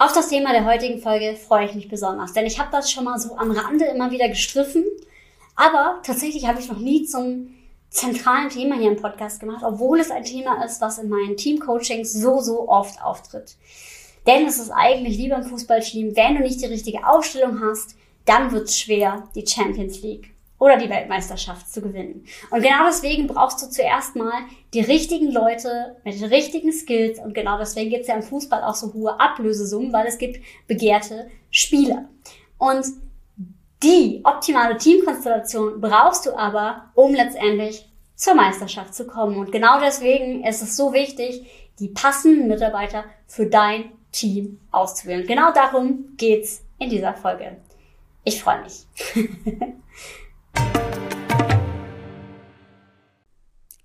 Auf das Thema der heutigen Folge freue ich mich besonders, denn ich habe das schon mal so am Rande immer wieder gestriffen, aber tatsächlich habe ich noch nie zum zentralen Thema hier im Podcast gemacht, obwohl es ein Thema ist, was in meinen Teamcoachings so, so oft auftritt. Denn es ist eigentlich wie beim Fußballteam, wenn du nicht die richtige Aufstellung hast, dann wird es schwer, die Champions League oder die Weltmeisterschaft zu gewinnen. Und genau deswegen brauchst du zuerst mal die richtigen Leute mit den richtigen Skills. Und genau deswegen gibt es ja im Fußball auch so hohe Ablösesummen, weil es gibt begehrte Spieler. Und die optimale Teamkonstellation brauchst du aber, um letztendlich zur Meisterschaft zu kommen. Und genau deswegen ist es so wichtig, die passenden Mitarbeiter für dein Team auszuwählen. Genau darum geht's in dieser Folge. Ich freue mich.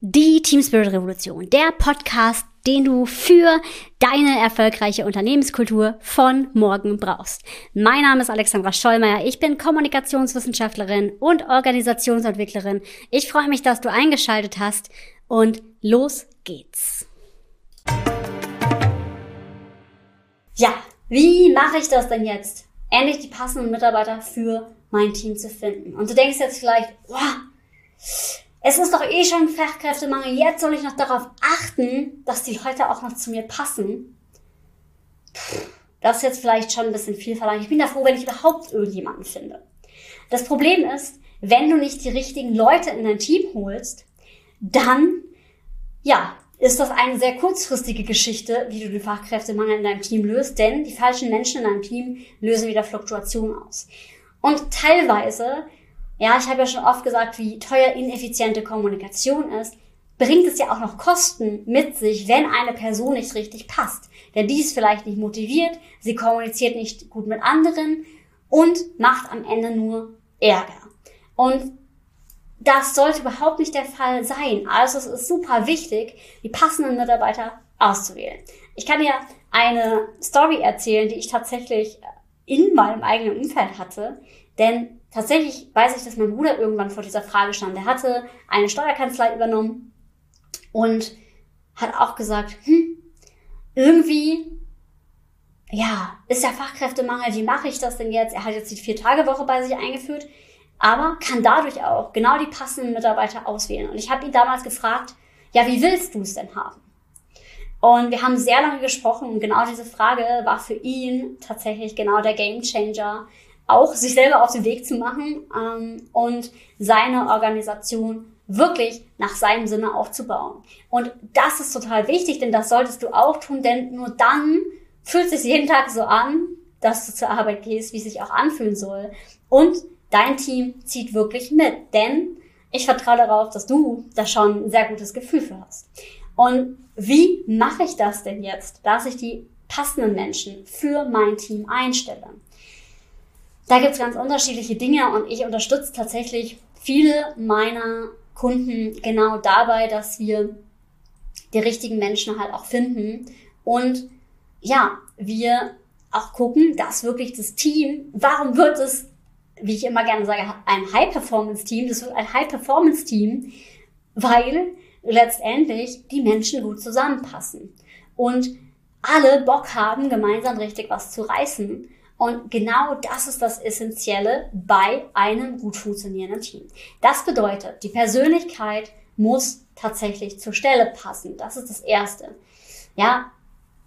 Die Team Spirit Revolution, der Podcast, den du für deine erfolgreiche Unternehmenskultur von morgen brauchst. Mein Name ist Alexandra Schollmeier, ich bin Kommunikationswissenschaftlerin und Organisationsentwicklerin. Ich freue mich, dass du eingeschaltet hast und los geht's. Ja, wie mache ich das denn jetzt? Endlich die passenden Mitarbeiter für mein Team zu finden. Und du denkst jetzt vielleicht, wow, es ist doch eh schon Fachkräftemangel, jetzt soll ich noch darauf achten, dass die Leute auch noch zu mir passen. Das ist jetzt vielleicht schon ein bisschen viel verlangt. Ich bin da froh, wenn ich überhaupt irgendjemanden finde. Das Problem ist, wenn du nicht die richtigen Leute in dein Team holst, dann, ja, ist das eine sehr kurzfristige Geschichte, wie du den Fachkräftemangel in deinem Team löst, denn die falschen Menschen in deinem Team lösen wieder Fluktuationen aus. Und teilweise ja, ich habe ja schon oft gesagt, wie teuer ineffiziente Kommunikation ist, bringt es ja auch noch Kosten mit sich, wenn eine Person nicht richtig passt. Denn die ist vielleicht nicht motiviert, sie kommuniziert nicht gut mit anderen und macht am Ende nur Ärger. Und das sollte überhaupt nicht der Fall sein. Also es ist super wichtig, die passenden Mitarbeiter auszuwählen. Ich kann dir eine Story erzählen, die ich tatsächlich in meinem eigenen Umfeld hatte. Denn tatsächlich weiß ich, dass mein Bruder irgendwann vor dieser Frage stand. Er hatte eine Steuerkanzlei übernommen und hat auch gesagt, hm, irgendwie, ja, ist ja Fachkräftemangel, wie mache ich das denn jetzt? Er hat jetzt die Vier-Tage-Woche bei sich eingeführt, aber kann dadurch auch genau die passenden Mitarbeiter auswählen. Und ich habe ihn damals gefragt, ja, wie willst du es denn haben? Und wir haben sehr lange gesprochen und genau diese Frage war für ihn tatsächlich genau der Game Changer, auch sich selber auf den Weg zu machen ähm, und seine Organisation wirklich nach seinem Sinne aufzubauen. Und das ist total wichtig, denn das solltest du auch tun, denn nur dann fühlt es sich jeden Tag so an, dass du zur Arbeit gehst, wie es sich auch anfühlen soll. Und dein Team zieht wirklich mit, denn ich vertraue darauf, dass du da schon ein sehr gutes Gefühl für hast. Und wie mache ich das denn jetzt, dass ich die passenden Menschen für mein Team einstelle? Da gibt's ganz unterschiedliche Dinge und ich unterstütze tatsächlich viele meiner Kunden genau dabei, dass wir die richtigen Menschen halt auch finden und ja, wir auch gucken, dass wirklich das Team, warum wird es, wie ich immer gerne sage, ein High-Performance-Team, das wird ein High-Performance-Team, weil letztendlich die Menschen gut zusammenpassen und alle Bock haben, gemeinsam richtig was zu reißen und genau das ist das Essentielle bei einem gut funktionierenden Team. Das bedeutet, die Persönlichkeit muss tatsächlich zur Stelle passen. Das ist das Erste. Ja,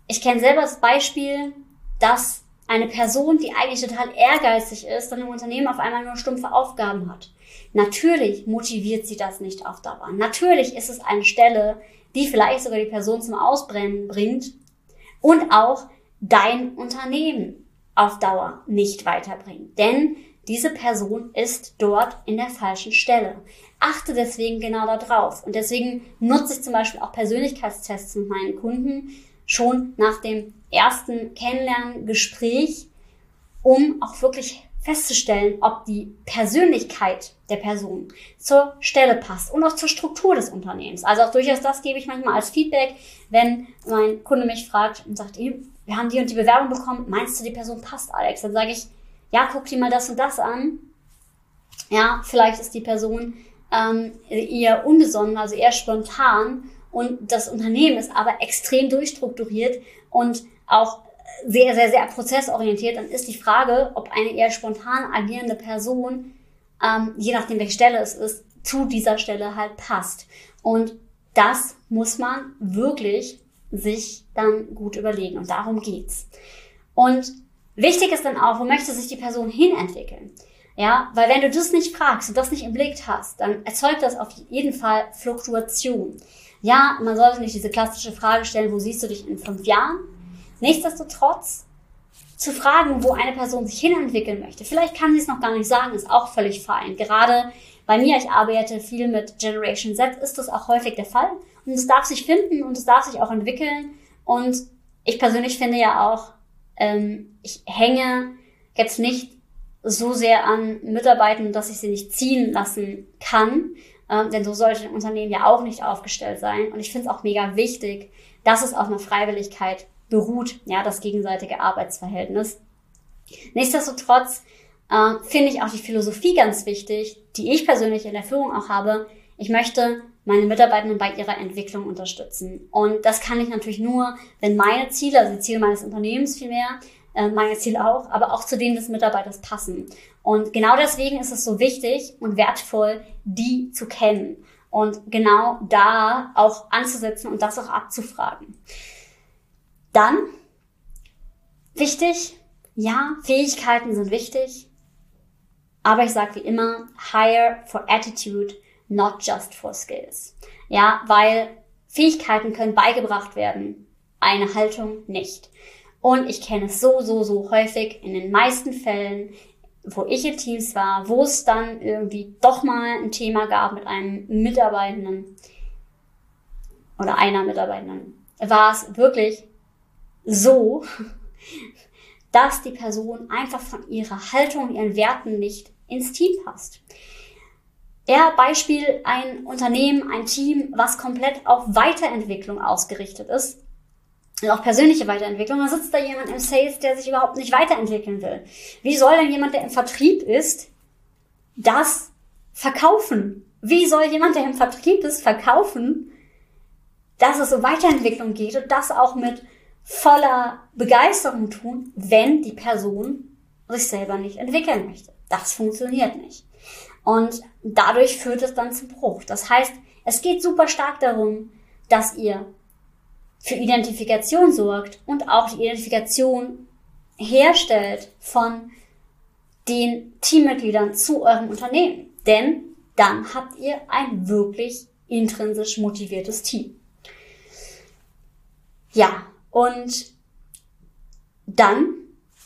ich kenne selber das Beispiel, dass eine Person, die eigentlich total ehrgeizig ist, dann im Unternehmen auf einmal nur stumpfe Aufgaben hat. Natürlich motiviert sie das nicht auf Dauer. Natürlich ist es eine Stelle, die vielleicht sogar die Person zum Ausbrennen bringt und auch dein Unternehmen auf Dauer nicht weiterbringt. Denn diese Person ist dort in der falschen Stelle. Achte deswegen genau darauf. Und deswegen nutze ich zum Beispiel auch Persönlichkeitstests mit meinen Kunden schon nach dem ersten Kennenlerngespräch, um auch wirklich festzustellen, ob die Persönlichkeit der Person zur Stelle passt und auch zur Struktur des Unternehmens. Also auch durchaus das gebe ich manchmal als Feedback, wenn mein Kunde mich fragt und sagt, wir haben die und die Bewerbung bekommen, meinst du, die Person passt, Alex? Dann sage ich, ja, guck dir mal das und das an. Ja, vielleicht ist die Person ähm, eher unbesonnen, also eher spontan und das Unternehmen ist aber extrem durchstrukturiert und auch sehr, sehr, sehr prozessorientiert, dann ist die Frage, ob eine eher spontan agierende Person, ähm, je nachdem welche Stelle es ist, zu dieser Stelle halt passt. Und das muss man wirklich sich dann gut überlegen. Und darum geht's. Und wichtig ist dann auch, wo möchte sich die Person hinentwickeln? Ja, weil wenn du das nicht fragst und das nicht im Blick hast, dann erzeugt das auf jeden Fall Fluktuation. Ja, man sollte nicht diese klassische Frage stellen, wo siehst du dich in fünf Jahren? Nichtsdestotrotz zu fragen, wo eine Person sich hinentwickeln möchte. Vielleicht kann sie es noch gar nicht sagen, ist auch völlig fein. Gerade bei mir, ich arbeite viel mit Generation Z, ist das auch häufig der Fall. Und es darf sich finden und es darf sich auch entwickeln. Und ich persönlich finde ja auch, ähm, ich hänge jetzt nicht so sehr an Mitarbeitern, dass ich sie nicht ziehen lassen kann. Ähm, denn so sollte ein Unternehmen ja auch nicht aufgestellt sein. Und ich finde es auch mega wichtig, dass es auf einer Freiwilligkeit beruht, ja, das gegenseitige Arbeitsverhältnis. Nichtsdestotrotz äh, finde ich auch die Philosophie ganz wichtig, die ich persönlich in der Führung auch habe. Ich möchte meine Mitarbeitenden bei ihrer Entwicklung unterstützen. Und das kann ich natürlich nur, wenn meine Ziele, also die Ziele meines Unternehmens vielmehr, äh, meine Ziele auch, aber auch zu denen des Mitarbeiters passen. Und genau deswegen ist es so wichtig und wertvoll, die zu kennen und genau da auch anzusetzen und das auch abzufragen. Dann, wichtig, ja, Fähigkeiten sind wichtig, aber ich sage wie immer, hire for attitude, not just for skills. Ja, weil Fähigkeiten können beigebracht werden, eine Haltung nicht. Und ich kenne es so, so, so häufig in den meisten Fällen, wo ich in Teams war, wo es dann irgendwie doch mal ein Thema gab mit einem Mitarbeitenden oder einer Mitarbeitenden, war es wirklich so, dass die Person einfach von ihrer Haltung, ihren Werten nicht ins Team passt. Ja, Beispiel ein Unternehmen, ein Team, was komplett auf Weiterentwicklung ausgerichtet ist, und auch persönliche Weiterentwicklung. Da sitzt da jemand im Sales, der sich überhaupt nicht weiterentwickeln will. Wie soll denn jemand, der im Vertrieb ist, das verkaufen? Wie soll jemand, der im Vertrieb ist, verkaufen, dass es um Weiterentwicklung geht und das auch mit voller Begeisterung tun, wenn die Person sich selber nicht entwickeln möchte. Das funktioniert nicht. Und dadurch führt es dann zum Bruch. Das heißt, es geht super stark darum, dass ihr für Identifikation sorgt und auch die Identifikation herstellt von den Teammitgliedern zu eurem Unternehmen. Denn dann habt ihr ein wirklich intrinsisch motiviertes Team. Ja, und dann,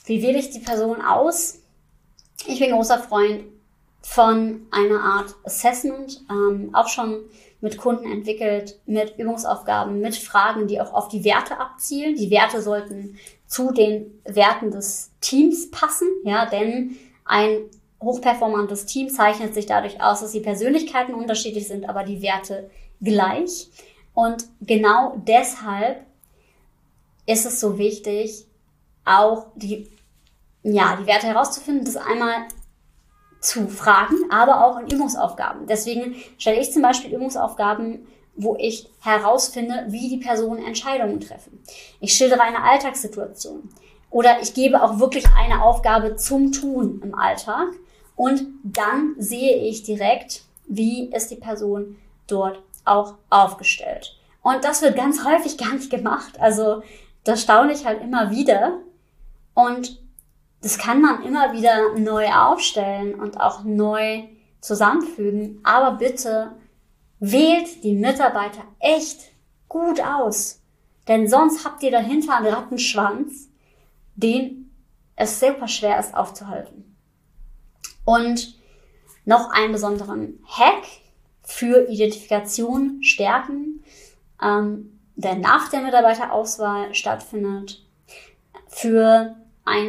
wie wähle ich die Person aus? Ich bin großer Freund von einer Art Assessment, ähm, auch schon mit Kunden entwickelt, mit Übungsaufgaben, mit Fragen, die auch auf die Werte abzielen. Die Werte sollten zu den Werten des Teams passen, ja, denn ein hochperformantes Team zeichnet sich dadurch aus, dass die Persönlichkeiten unterschiedlich sind, aber die Werte gleich. Und genau deshalb ist es so wichtig, auch die, ja, die Werte herauszufinden, das einmal zu Fragen, aber auch in Übungsaufgaben. Deswegen stelle ich zum Beispiel Übungsaufgaben, wo ich herausfinde, wie die Personen Entscheidungen treffen. Ich schildere eine Alltagssituation. Oder ich gebe auch wirklich eine Aufgabe zum Tun im Alltag. Und dann sehe ich direkt, wie ist die Person dort auch aufgestellt. Und das wird ganz häufig gar nicht gemacht. Also das staune ich halt immer wieder. Und das kann man immer wieder neu aufstellen und auch neu zusammenfügen. Aber bitte wählt die Mitarbeiter echt gut aus. Denn sonst habt ihr dahinter einen Rattenschwanz, den es super schwer ist aufzuhalten. Und noch einen besonderen Hack für Identifikation stärken, ähm, der nach der Mitarbeiterauswahl stattfindet. Für ein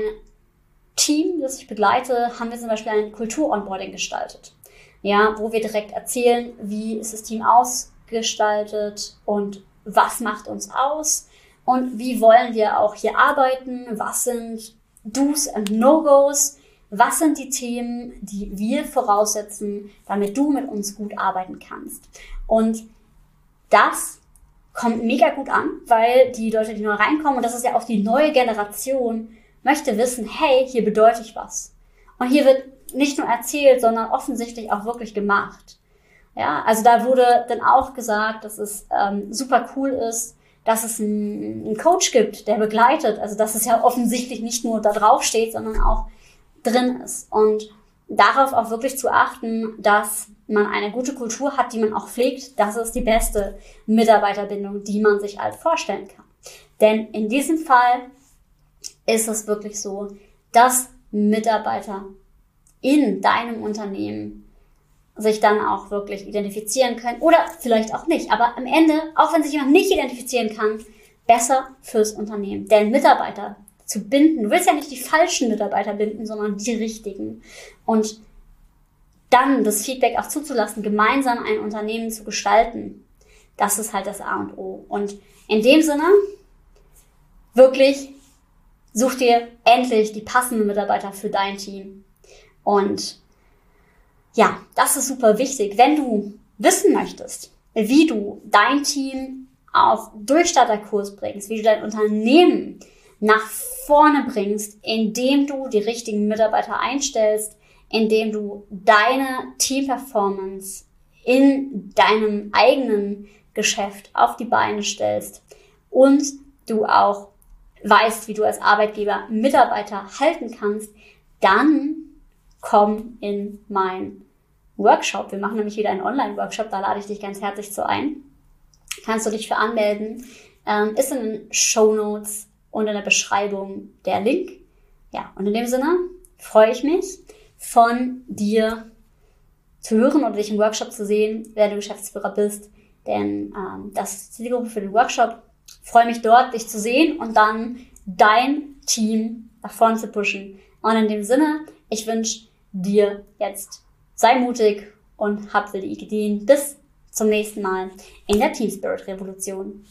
Team, das ich begleite, haben wir zum Beispiel ein Kultur-Onboarding gestaltet. Ja, wo wir direkt erzählen, wie ist das Team ausgestaltet und was macht uns aus und wie wollen wir auch hier arbeiten, was sind Do's und No-Gos, was sind die Themen, die wir voraussetzen, damit du mit uns gut arbeiten kannst. Und das kommt mega gut an, weil die Leute, die neu reinkommen, und das ist ja auch die neue Generation, möchte wissen, hey, hier bedeutet ich was. Und hier wird nicht nur erzählt, sondern offensichtlich auch wirklich gemacht. Ja, also da wurde dann auch gesagt, dass es ähm, super cool ist, dass es einen, einen Coach gibt, der begleitet. Also dass es ja offensichtlich nicht nur da drauf steht, sondern auch drin ist. Und darauf auch wirklich zu achten, dass man eine gute Kultur hat, die man auch pflegt, das ist die beste Mitarbeiterbindung, die man sich halt vorstellen kann. Denn in diesem Fall ist es wirklich so, dass Mitarbeiter in deinem Unternehmen sich dann auch wirklich identifizieren können oder vielleicht auch nicht. Aber am Ende, auch wenn sich jemand nicht identifizieren kann, besser fürs Unternehmen. Denn Mitarbeiter zu binden, du willst ja nicht die falschen Mitarbeiter binden, sondern die richtigen. Und dann das Feedback auch zuzulassen, gemeinsam ein Unternehmen zu gestalten, das ist halt das A und O. Und in dem Sinne, wirklich, such dir endlich die passenden Mitarbeiter für dein Team. Und ja, das ist super wichtig. Wenn du wissen möchtest, wie du dein Team auf Durchstarterkurs bringst, wie du dein Unternehmen nach vorne bringst, indem du die richtigen Mitarbeiter einstellst, indem du deine Teamperformance in deinem eigenen Geschäft auf die Beine stellst und du auch weißt, wie du als Arbeitgeber Mitarbeiter halten kannst, dann komm in mein Workshop. Wir machen nämlich wieder einen Online-Workshop, da lade ich dich ganz herzlich zu ein. Kannst du dich für anmelden. Ähm, ist in den Show Notes und in der Beschreibung der Link. Ja, und in dem Sinne freue ich mich, von dir zu hören oder dich im Workshop zu sehen, wer du Geschäftsführer bist. Denn ähm, das ist die Zielgruppe für den Workshop. Ich freue mich dort, dich zu sehen und dann dein Team nach vorne zu pushen. Und in dem Sinne, ich wünsche dir jetzt, sei mutig und hab wilde Ideen. Bis zum nächsten Mal in der Team Spirit Revolution.